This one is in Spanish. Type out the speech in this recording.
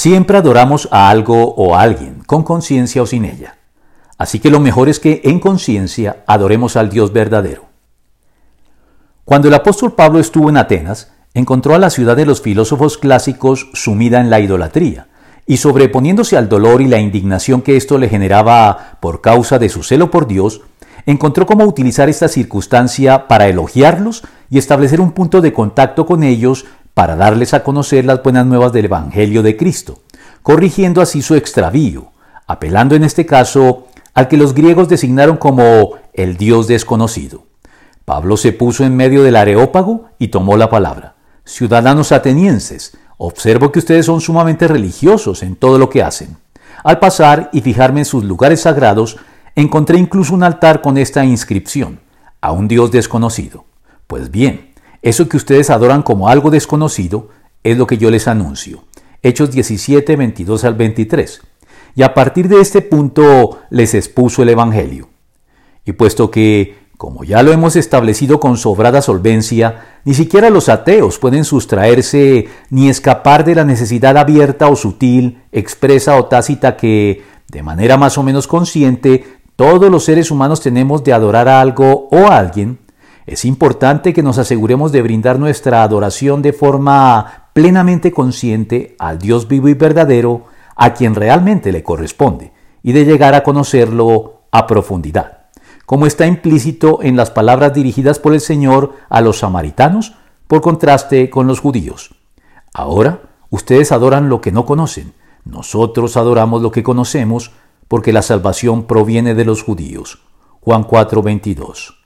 Siempre adoramos a algo o a alguien, con conciencia o sin ella. Así que lo mejor es que en conciencia adoremos al Dios verdadero. Cuando el apóstol Pablo estuvo en Atenas, encontró a la ciudad de los filósofos clásicos sumida en la idolatría, y sobreponiéndose al dolor y la indignación que esto le generaba por causa de su celo por Dios, encontró cómo utilizar esta circunstancia para elogiarlos y establecer un punto de contacto con ellos para darles a conocer las buenas nuevas del Evangelio de Cristo, corrigiendo así su extravío, apelando en este caso al que los griegos designaron como el Dios desconocido. Pablo se puso en medio del areópago y tomó la palabra. Ciudadanos atenienses, observo que ustedes son sumamente religiosos en todo lo que hacen. Al pasar y fijarme en sus lugares sagrados, encontré incluso un altar con esta inscripción, a un Dios desconocido. Pues bien, eso que ustedes adoran como algo desconocido es lo que yo les anuncio. Hechos 17, 22 al 23. Y a partir de este punto les expuso el Evangelio. Y puesto que, como ya lo hemos establecido con sobrada solvencia, ni siquiera los ateos pueden sustraerse ni escapar de la necesidad abierta o sutil, expresa o tácita que, de manera más o menos consciente, todos los seres humanos tenemos de adorar a algo o a alguien, es importante que nos aseguremos de brindar nuestra adoración de forma plenamente consciente al Dios vivo y verdadero, a quien realmente le corresponde, y de llegar a conocerlo a profundidad, como está implícito en las palabras dirigidas por el Señor a los samaritanos, por contraste con los judíos. Ahora, ustedes adoran lo que no conocen, nosotros adoramos lo que conocemos, porque la salvación proviene de los judíos. Juan 4:22